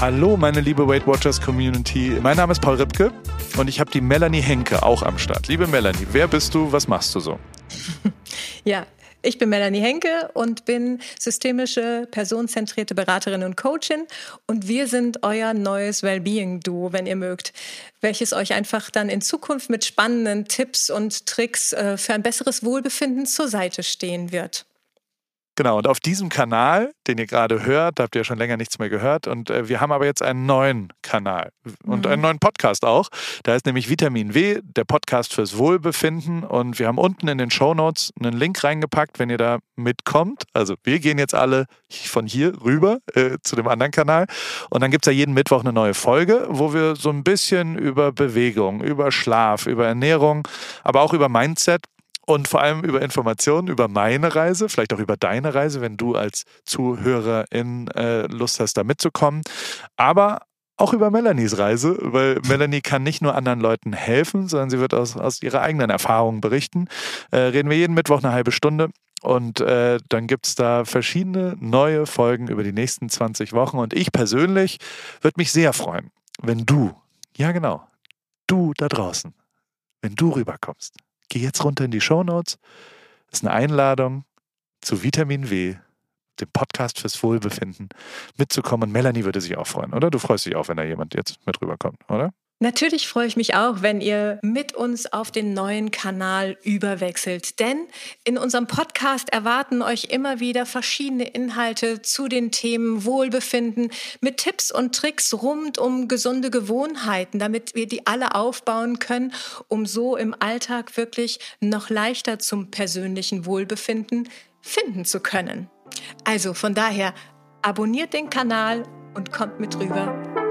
Hallo, meine liebe Weight Watchers Community. Mein Name ist Paul Ripke und ich habe die Melanie Henke auch am Start. Liebe Melanie, wer bist du? Was machst du so? Ja, ich bin Melanie Henke und bin systemische, personenzentrierte Beraterin und Coachin. Und wir sind euer neues Wellbeing-Duo, wenn ihr mögt, welches euch einfach dann in Zukunft mit spannenden Tipps und Tricks äh, für ein besseres Wohlbefinden zur Seite stehen wird. Genau, und auf diesem Kanal, den ihr gerade hört, habt ihr schon länger nichts mehr gehört. Und äh, wir haben aber jetzt einen neuen Kanal und mhm. einen neuen Podcast auch. Da ist nämlich Vitamin W, der Podcast fürs Wohlbefinden. Und wir haben unten in den Show Notes einen Link reingepackt, wenn ihr da mitkommt. Also wir gehen jetzt alle von hier rüber äh, zu dem anderen Kanal. Und dann gibt es ja jeden Mittwoch eine neue Folge, wo wir so ein bisschen über Bewegung, über Schlaf, über Ernährung, aber auch über Mindset und vor allem über Informationen über meine Reise, vielleicht auch über deine Reise, wenn du als Zuhörerin äh, Lust hast, da mitzukommen. Aber auch über Melanies Reise, weil Melanie kann nicht nur anderen Leuten helfen, sondern sie wird aus, aus ihrer eigenen Erfahrung berichten. Äh, reden wir jeden Mittwoch eine halbe Stunde. Und äh, dann gibt es da verschiedene neue Folgen über die nächsten 20 Wochen. Und ich persönlich würde mich sehr freuen, wenn du, ja genau, du da draußen, wenn du rüberkommst geh jetzt runter in die Show Notes. Das ist eine Einladung zu Vitamin W, dem Podcast fürs Wohlbefinden, mitzukommen. Und Melanie würde sich auch freuen, oder? Du freust dich auch, wenn da jemand jetzt mit rüberkommt, oder? Natürlich freue ich mich auch, wenn ihr mit uns auf den neuen Kanal überwechselt. Denn in unserem Podcast erwarten euch immer wieder verschiedene Inhalte zu den Themen Wohlbefinden mit Tipps und Tricks rund um gesunde Gewohnheiten, damit wir die alle aufbauen können, um so im Alltag wirklich noch leichter zum persönlichen Wohlbefinden finden zu können. Also von daher abonniert den Kanal und kommt mit rüber